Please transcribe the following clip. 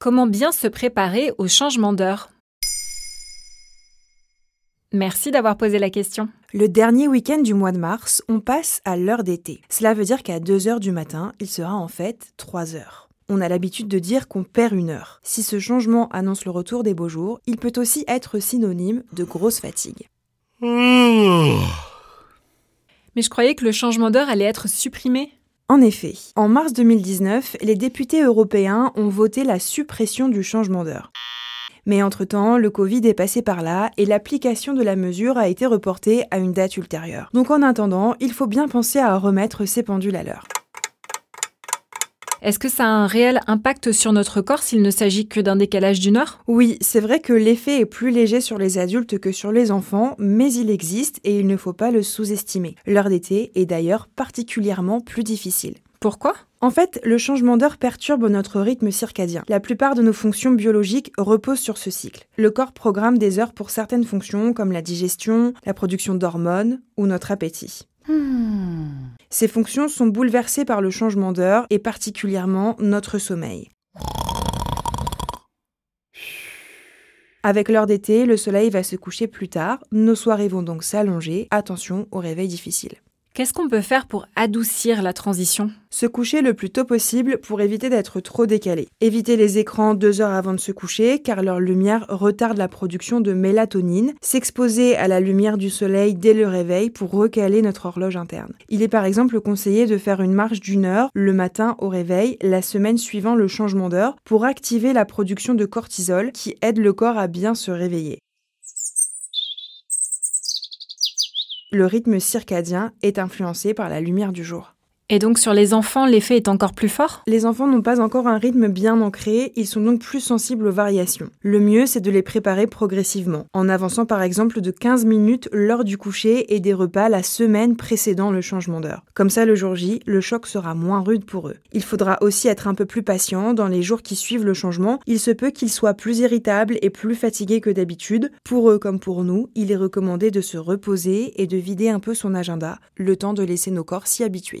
Comment bien se préparer au changement d'heure? Merci d'avoir posé la question. Le dernier week-end du mois de mars, on passe à l'heure d'été. Cela veut dire qu'à 2 heures du matin, il sera en fait 3 heures. On a l'habitude de dire qu'on perd une heure. Si ce changement annonce le retour des beaux jours, il peut aussi être synonyme de grosse fatigue. Mais je croyais que le changement d'heure allait être supprimé. En effet, en mars 2019, les députés européens ont voté la suppression du changement d'heure. Mais entre-temps, le Covid est passé par là et l'application de la mesure a été reportée à une date ultérieure. Donc en attendant, il faut bien penser à remettre ces pendules à l'heure. Est-ce que ça a un réel impact sur notre corps s'il ne s'agit que d'un décalage d'une heure? Oui, c'est vrai que l'effet est plus léger sur les adultes que sur les enfants, mais il existe et il ne faut pas le sous-estimer. L'heure d'été est d'ailleurs particulièrement plus difficile. Pourquoi? En fait, le changement d'heure perturbe notre rythme circadien. La plupart de nos fonctions biologiques reposent sur ce cycle. Le corps programme des heures pour certaines fonctions comme la digestion, la production d'hormones ou notre appétit. Hmm. Ces fonctions sont bouleversées par le changement d'heure et particulièrement notre sommeil. Avec l'heure d'été, le soleil va se coucher plus tard, nos soirées vont donc s'allonger, attention au réveil difficile. Qu'est-ce qu'on peut faire pour adoucir la transition? Se coucher le plus tôt possible pour éviter d'être trop décalé. Éviter les écrans deux heures avant de se coucher car leur lumière retarde la production de mélatonine. S'exposer à la lumière du soleil dès le réveil pour recaler notre horloge interne. Il est par exemple conseillé de faire une marche d'une heure le matin au réveil, la semaine suivant le changement d'heure pour activer la production de cortisol qui aide le corps à bien se réveiller. Le rythme circadien est influencé par la lumière du jour. Et donc sur les enfants, l'effet est encore plus fort? Les enfants n'ont pas encore un rythme bien ancré, ils sont donc plus sensibles aux variations. Le mieux, c'est de les préparer progressivement, en avançant par exemple de 15 minutes l'heure du coucher et des repas la semaine précédant le changement d'heure. Comme ça, le jour J, le choc sera moins rude pour eux. Il faudra aussi être un peu plus patient dans les jours qui suivent le changement. Il se peut qu'ils soient plus irritables et plus fatigués que d'habitude. Pour eux comme pour nous, il est recommandé de se reposer et de vider un peu son agenda, le temps de laisser nos corps s'y habituer.